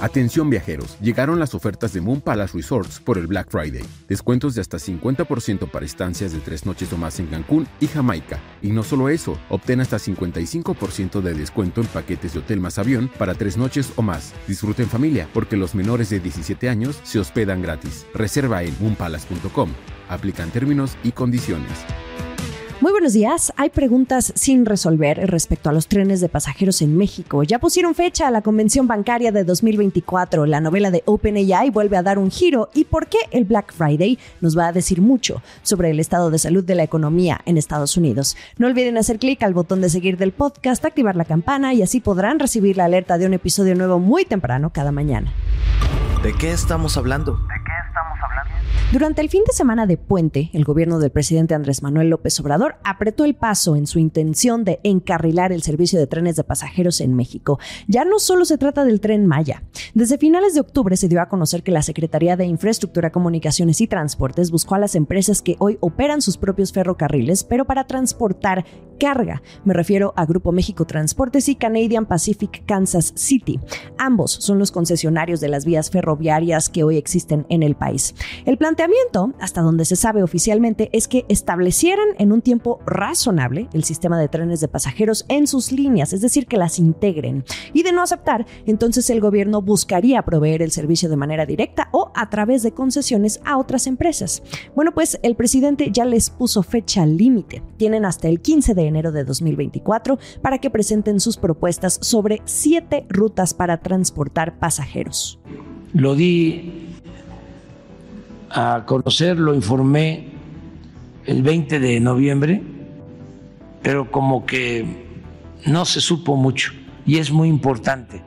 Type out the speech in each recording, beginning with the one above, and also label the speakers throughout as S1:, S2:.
S1: Atención viajeros, llegaron las ofertas de Moon Palace Resorts por el Black Friday. Descuentos de hasta 50% para estancias de tres noches o más en Cancún y Jamaica. Y no solo eso, obtén hasta 55% de descuento en paquetes de hotel más avión para tres noches o más. Disfruten familia, porque los menores de 17 años se hospedan gratis. Reserva en moonpalace.com. Aplican términos y condiciones.
S2: Muy buenos días. Hay preguntas sin resolver respecto a los trenes de pasajeros en México. Ya pusieron fecha a la convención bancaria de 2024. La novela de OpenAI vuelve a dar un giro. ¿Y por qué el Black Friday? Nos va a decir mucho sobre el estado de salud de la economía en Estados Unidos. No olviden hacer clic al botón de seguir del podcast, activar la campana y así podrán recibir la alerta de un episodio nuevo muy temprano cada mañana.
S3: ¿De qué estamos hablando?
S2: Durante el fin de semana de puente, el gobierno del presidente Andrés Manuel López Obrador apretó el paso en su intención de encarrilar el servicio de trenes de pasajeros en México. Ya no solo se trata del tren Maya. Desde finales de octubre se dio a conocer que la Secretaría de Infraestructura, Comunicaciones y Transportes buscó a las empresas que hoy operan sus propios ferrocarriles, pero para transportar carga. Me refiero a Grupo México Transportes y Canadian Pacific Kansas City. Ambos son los concesionarios de las vías ferroviarias que hoy existen en el país. El planteamiento, hasta donde se sabe oficialmente, es que establecieran en un tiempo razonable el sistema de trenes de pasajeros en sus líneas, es decir, que las integren. Y de no aceptar, entonces el gobierno buscaría proveer el servicio de manera directa o a través de concesiones a otras empresas. Bueno, pues el presidente ya les puso fecha límite. Tienen hasta el 15 de enero de 2024 para que presenten sus propuestas sobre siete rutas para transportar pasajeros.
S4: Lo di a conocer, lo informé el 20 de noviembre, pero como que no se supo mucho y es muy importante.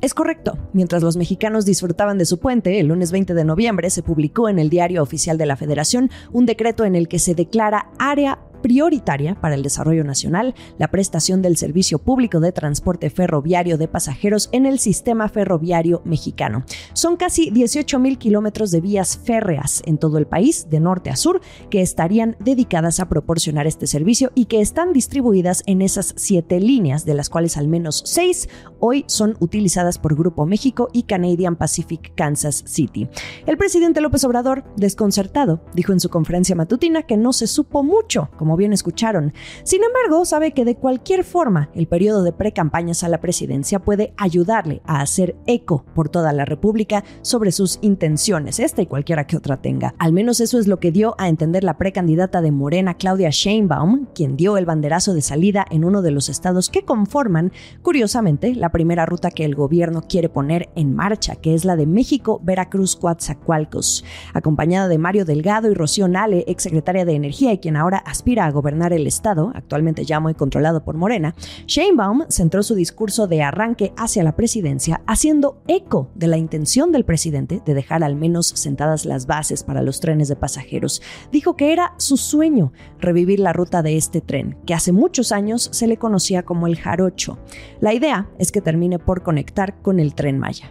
S2: Es correcto. Mientras los mexicanos disfrutaban de su puente, el lunes 20 de noviembre se publicó en el Diario Oficial de la Federación un decreto en el que se declara área prioritaria para el desarrollo nacional la prestación del servicio público de transporte ferroviario de pasajeros en el sistema ferroviario mexicano. Son casi 18 mil kilómetros de vías férreas en todo el país, de norte a sur, que estarían dedicadas a proporcionar este servicio y que están distribuidas en esas siete líneas, de las cuales al menos seis hoy son utilizadas por Grupo México y Canadian Pacific Kansas City. El presidente López Obrador, desconcertado, dijo en su conferencia matutina que no se supo mucho, como bien escucharon. Sin embargo, sabe que de cualquier forma el periodo de pre-campañas a la presidencia puede ayudarle a hacer eco por toda la República sobre sus intenciones, esta y cualquiera que otra tenga. Al menos eso es lo que dio a entender la precandidata de Morena, Claudia Sheinbaum, quien dio el banderazo de salida en uno de los estados que conforman, curiosamente, la primera ruta que el gobierno quiere poner en marcha, que es la de México, Veracruz, Coatzacoalcos, acompañada de Mario Delgado y Rocío Nale, exsecretaria de Energía y quien ahora aspira a gobernar el Estado, actualmente ya muy controlado por Morena, Sheinbaum centró su discurso de arranque hacia la presidencia haciendo eco de la intención del presidente de dejar al menos sentadas las bases para los trenes de pasajeros. Dijo que era su sueño revivir la ruta de este tren, que hace muchos años se le conocía como el Jarocho. La idea es que termine por conectar con el tren Maya.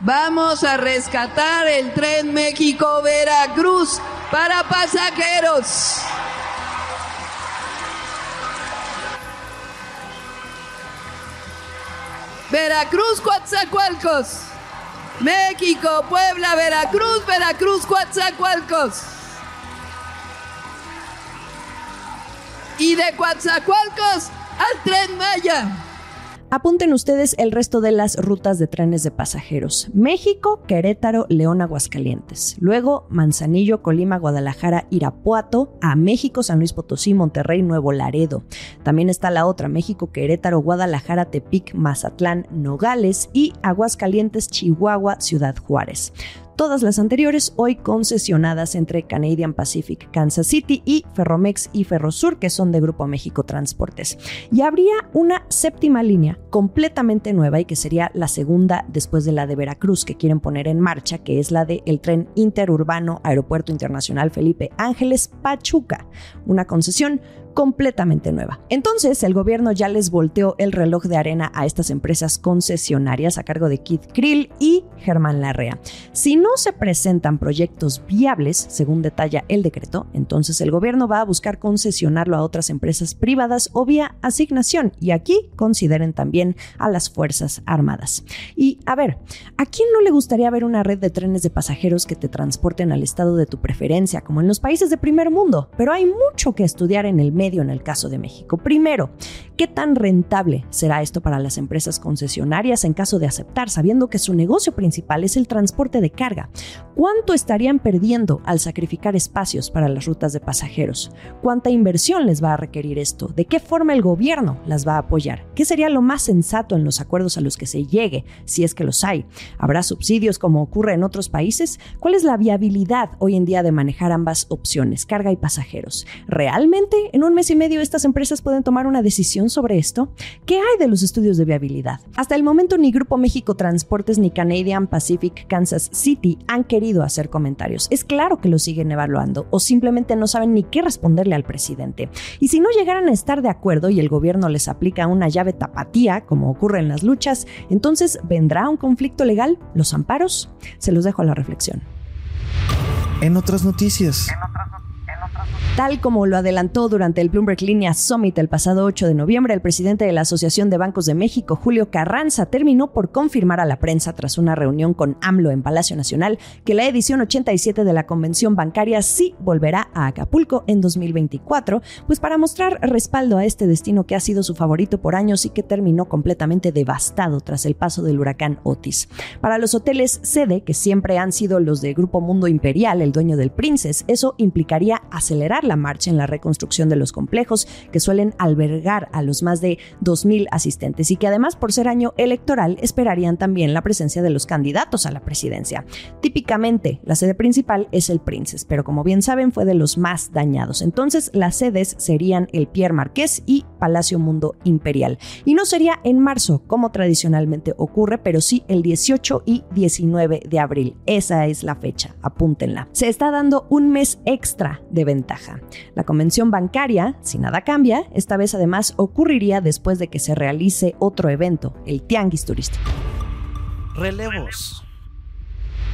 S5: Vamos a rescatar el tren México-Veracruz para pasajeros. Veracruz, Coatzacoalcos. México, Puebla, Veracruz, Veracruz, Coatzacoalcos. Y de Coatzacoalcos al tren Maya.
S2: Apunten ustedes el resto de las rutas de trenes de pasajeros. México, Querétaro, León, Aguascalientes. Luego Manzanillo, Colima, Guadalajara, Irapuato, a México, San Luis Potosí, Monterrey, Nuevo Laredo. También está la otra, México, Querétaro, Guadalajara, Tepic, Mazatlán, Nogales y Aguascalientes, Chihuahua, Ciudad Juárez todas las anteriores hoy concesionadas entre Canadian Pacific Kansas City y Ferromex y Ferrosur, que son de Grupo México Transportes. Y habría una séptima línea completamente nueva y que sería la segunda después de la de Veracruz que quieren poner en marcha, que es la del el tren interurbano Aeropuerto Internacional Felipe Ángeles Pachuca, una concesión completamente nueva. Entonces, el gobierno ya les volteó el reloj de arena a estas empresas concesionarias a cargo de Keith Krill y Germán Larrea. Si no se presentan proyectos viables, según detalla el decreto, entonces el gobierno va a buscar concesionarlo a otras empresas privadas o vía asignación. Y aquí consideren también a las Fuerzas Armadas. Y a ver, ¿a quién no le gustaría ver una red de trenes de pasajeros que te transporten al estado de tu preferencia, como en los países de primer mundo? Pero hay mucho que estudiar en el medio en el caso de México. Primero, ¿qué tan rentable será esto para las empresas concesionarias en caso de aceptar, sabiendo que su negocio principal es el transporte de carga? ¿Cuánto estarían perdiendo al sacrificar espacios para las rutas de pasajeros? ¿Cuánta inversión les va a requerir esto? ¿De qué forma el gobierno las va a apoyar? ¿Qué sería lo más sensato en los acuerdos a los que se llegue, si es que los hay? ¿Habrá subsidios como ocurre en otros países? ¿Cuál es la viabilidad hoy en día de manejar ambas opciones, carga y pasajeros? ¿Realmente en un mes y medio estas empresas pueden tomar una decisión sobre esto? ¿Qué hay de los estudios de viabilidad? Hasta el momento ni Grupo México Transportes ni Canadian Pacific Kansas City han querido hacer comentarios. Es claro que lo siguen evaluando o simplemente no saben ni qué responderle al presidente. Y si no llegaran a estar de acuerdo y el gobierno les aplica una llave tapatía, como ocurre en las luchas, entonces vendrá un conflicto legal, los amparos. Se los dejo a la reflexión.
S3: En otras noticias.
S2: Tal como lo adelantó durante el Bloomberg Linea Summit el pasado 8 de noviembre, el presidente de la Asociación de Bancos de México, Julio Carranza, terminó por confirmar a la prensa tras una reunión con AMLO en Palacio Nacional que la edición 87 de la Convención Bancaria sí volverá a Acapulco en 2024, pues para mostrar respaldo a este destino que ha sido su favorito por años y que terminó completamente devastado tras el paso del huracán Otis. Para los hoteles sede, que siempre han sido los de Grupo Mundo Imperial, el dueño del Princess, eso implicaría acelerar la marcha en la reconstrucción de los complejos que suelen albergar a los más de 2.000 asistentes y que además por ser año electoral esperarían también la presencia de los candidatos a la presidencia. Típicamente la sede principal es el Princess, pero como bien saben fue de los más dañados. Entonces las sedes serían el Pierre Marqués y Palacio Mundo Imperial. Y no sería en marzo como tradicionalmente ocurre, pero sí el 18 y 19 de abril. Esa es la fecha, apúntenla. Se está dando un mes extra de ventaja. La convención bancaria, si nada cambia, esta vez además ocurriría después de que se realice otro evento, el Tianguis Turístico.
S3: Relevos.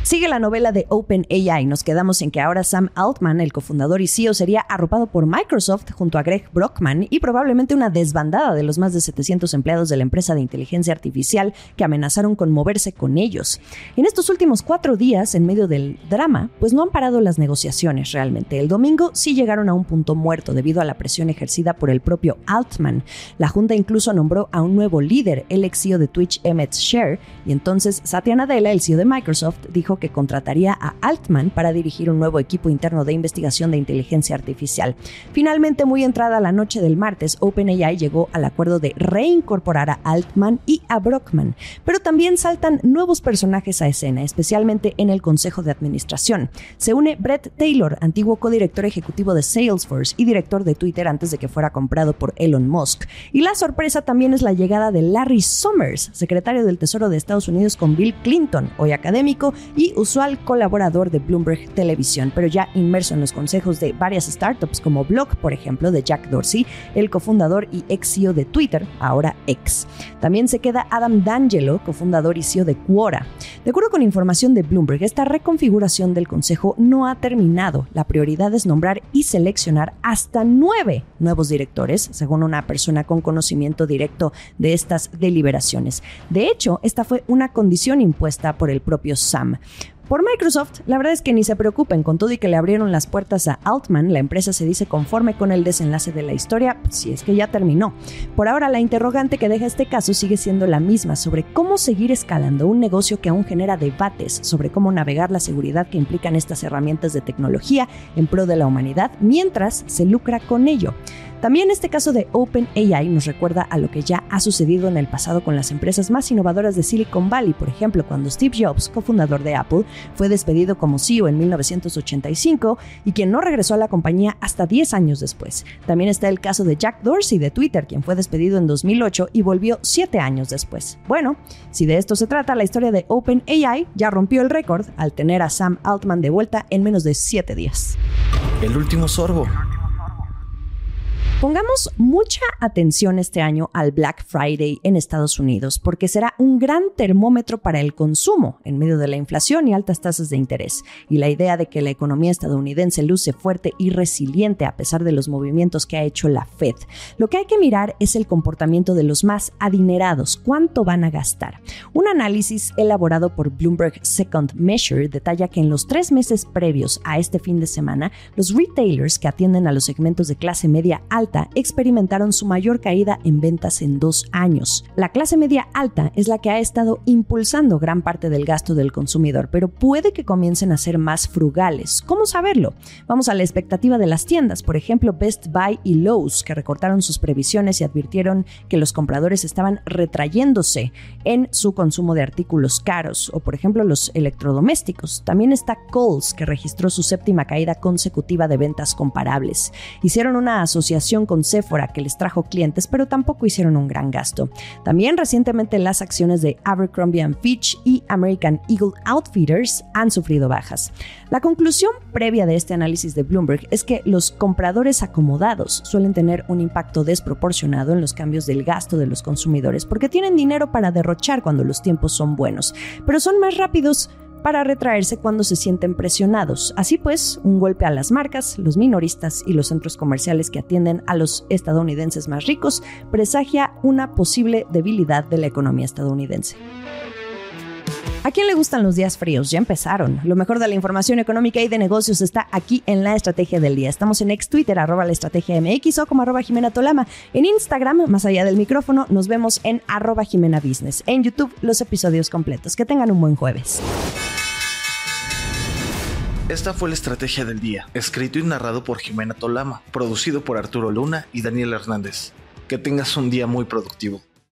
S2: Sigue la novela de OpenAI. Nos quedamos en que ahora Sam Altman, el cofundador y CEO, sería arropado por Microsoft junto a Greg Brockman y probablemente una desbandada de los más de 700 empleados de la empresa de inteligencia artificial que amenazaron con moverse con ellos. En estos últimos cuatro días, en medio del drama, pues no han parado las negociaciones realmente. El domingo sí llegaron a un punto muerto debido a la presión ejercida por el propio Altman. La junta incluso nombró a un nuevo líder, el ex CEO de Twitch, Emmett Share, y entonces Satya Nadella, el CEO de Microsoft, dijo que contrataría a Altman para dirigir un nuevo equipo interno de investigación de inteligencia artificial. Finalmente, muy entrada la noche del martes, OpenAI llegó al acuerdo de reincorporar a Altman y a Brockman, pero también saltan nuevos personajes a escena, especialmente en el Consejo de Administración. Se une Brett Taylor, antiguo codirector ejecutivo de Salesforce y director de Twitter antes de que fuera comprado por Elon Musk. Y la sorpresa también es la llegada de Larry Summers, secretario del Tesoro de Estados Unidos con Bill Clinton, hoy académico usual colaborador de Bloomberg Televisión, pero ya inmerso en los consejos de varias startups como Block, por ejemplo, de Jack Dorsey, el cofundador y ex CEO de Twitter, ahora ex. También se queda Adam D'Angelo, cofundador y CEO de Quora. De acuerdo con información de Bloomberg, esta reconfiguración del consejo no ha terminado. La prioridad es nombrar y seleccionar hasta nueve nuevos directores, según una persona con conocimiento directo de estas deliberaciones. De hecho, esta fue una condición impuesta por el propio Sam. Por Microsoft, la verdad es que ni se preocupen, con todo y que le abrieron las puertas a Altman, la empresa se dice conforme con el desenlace de la historia, si es que ya terminó. Por ahora, la interrogante que deja este caso sigue siendo la misma sobre cómo seguir escalando un negocio que aún genera debates sobre cómo navegar la seguridad que implican estas herramientas de tecnología en pro de la humanidad mientras se lucra con ello. También este caso de OpenAI nos recuerda a lo que ya ha sucedido en el pasado con las empresas más innovadoras de Silicon Valley, por ejemplo, cuando Steve Jobs, cofundador de Apple, fue despedido como CEO en 1985 y quien no regresó a la compañía hasta 10 años después. También está el caso de Jack Dorsey de Twitter, quien fue despedido en 2008 y volvió 7 años después. Bueno, si de esto se trata, la historia de OpenAI ya rompió el récord al tener a Sam Altman de vuelta en menos de 7 días.
S3: El último sorbo.
S2: Pongamos mucha atención este año al Black Friday en Estados Unidos, porque será un gran termómetro para el consumo en medio de la inflación y altas tasas de interés. Y la idea de que la economía estadounidense luce fuerte y resiliente a pesar de los movimientos que ha hecho la Fed. Lo que hay que mirar es el comportamiento de los más adinerados, cuánto van a gastar. Un análisis elaborado por Bloomberg Second Measure detalla que en los tres meses previos a este fin de semana, los retailers que atienden a los segmentos de clase media alta experimentaron su mayor caída en ventas en dos años. La clase media alta es la que ha estado impulsando gran parte del gasto del consumidor, pero puede que comiencen a ser más frugales. ¿Cómo saberlo? Vamos a la expectativa de las tiendas, por ejemplo Best Buy y Lowe's, que recortaron sus previsiones y advirtieron que los compradores estaban retrayéndose en su consumo de artículos caros, o por ejemplo los electrodomésticos. También está Kohl's, que registró su séptima caída consecutiva de ventas comparables. Hicieron una asociación con Sephora que les trajo clientes, pero tampoco hicieron un gran gasto. También recientemente las acciones de Abercrombie Fitch y American Eagle Outfitters han sufrido bajas. La conclusión previa de este análisis de Bloomberg es que los compradores acomodados suelen tener un impacto desproporcionado en los cambios del gasto de los consumidores porque tienen dinero para derrochar cuando los tiempos son buenos, pero son más rápidos para retraerse cuando se sienten presionados. Así pues, un golpe a las marcas, los minoristas y los centros comerciales que atienden a los estadounidenses más ricos presagia una posible debilidad de la economía estadounidense. ¿A quién le gustan los días fríos? Ya empezaron. Lo mejor de la información económica y de negocios está aquí en la Estrategia del Día. Estamos en ex Twitter, arroba la Estrategia MX o como arroba Jimena Tolama. En Instagram, más allá del micrófono, nos vemos en arroba Jimena Business. En YouTube, los episodios completos. Que tengan un buen jueves.
S3: Esta fue la Estrategia del Día, escrito y narrado por Jimena Tolama, producido por Arturo Luna y Daniel Hernández. Que tengas un día muy productivo.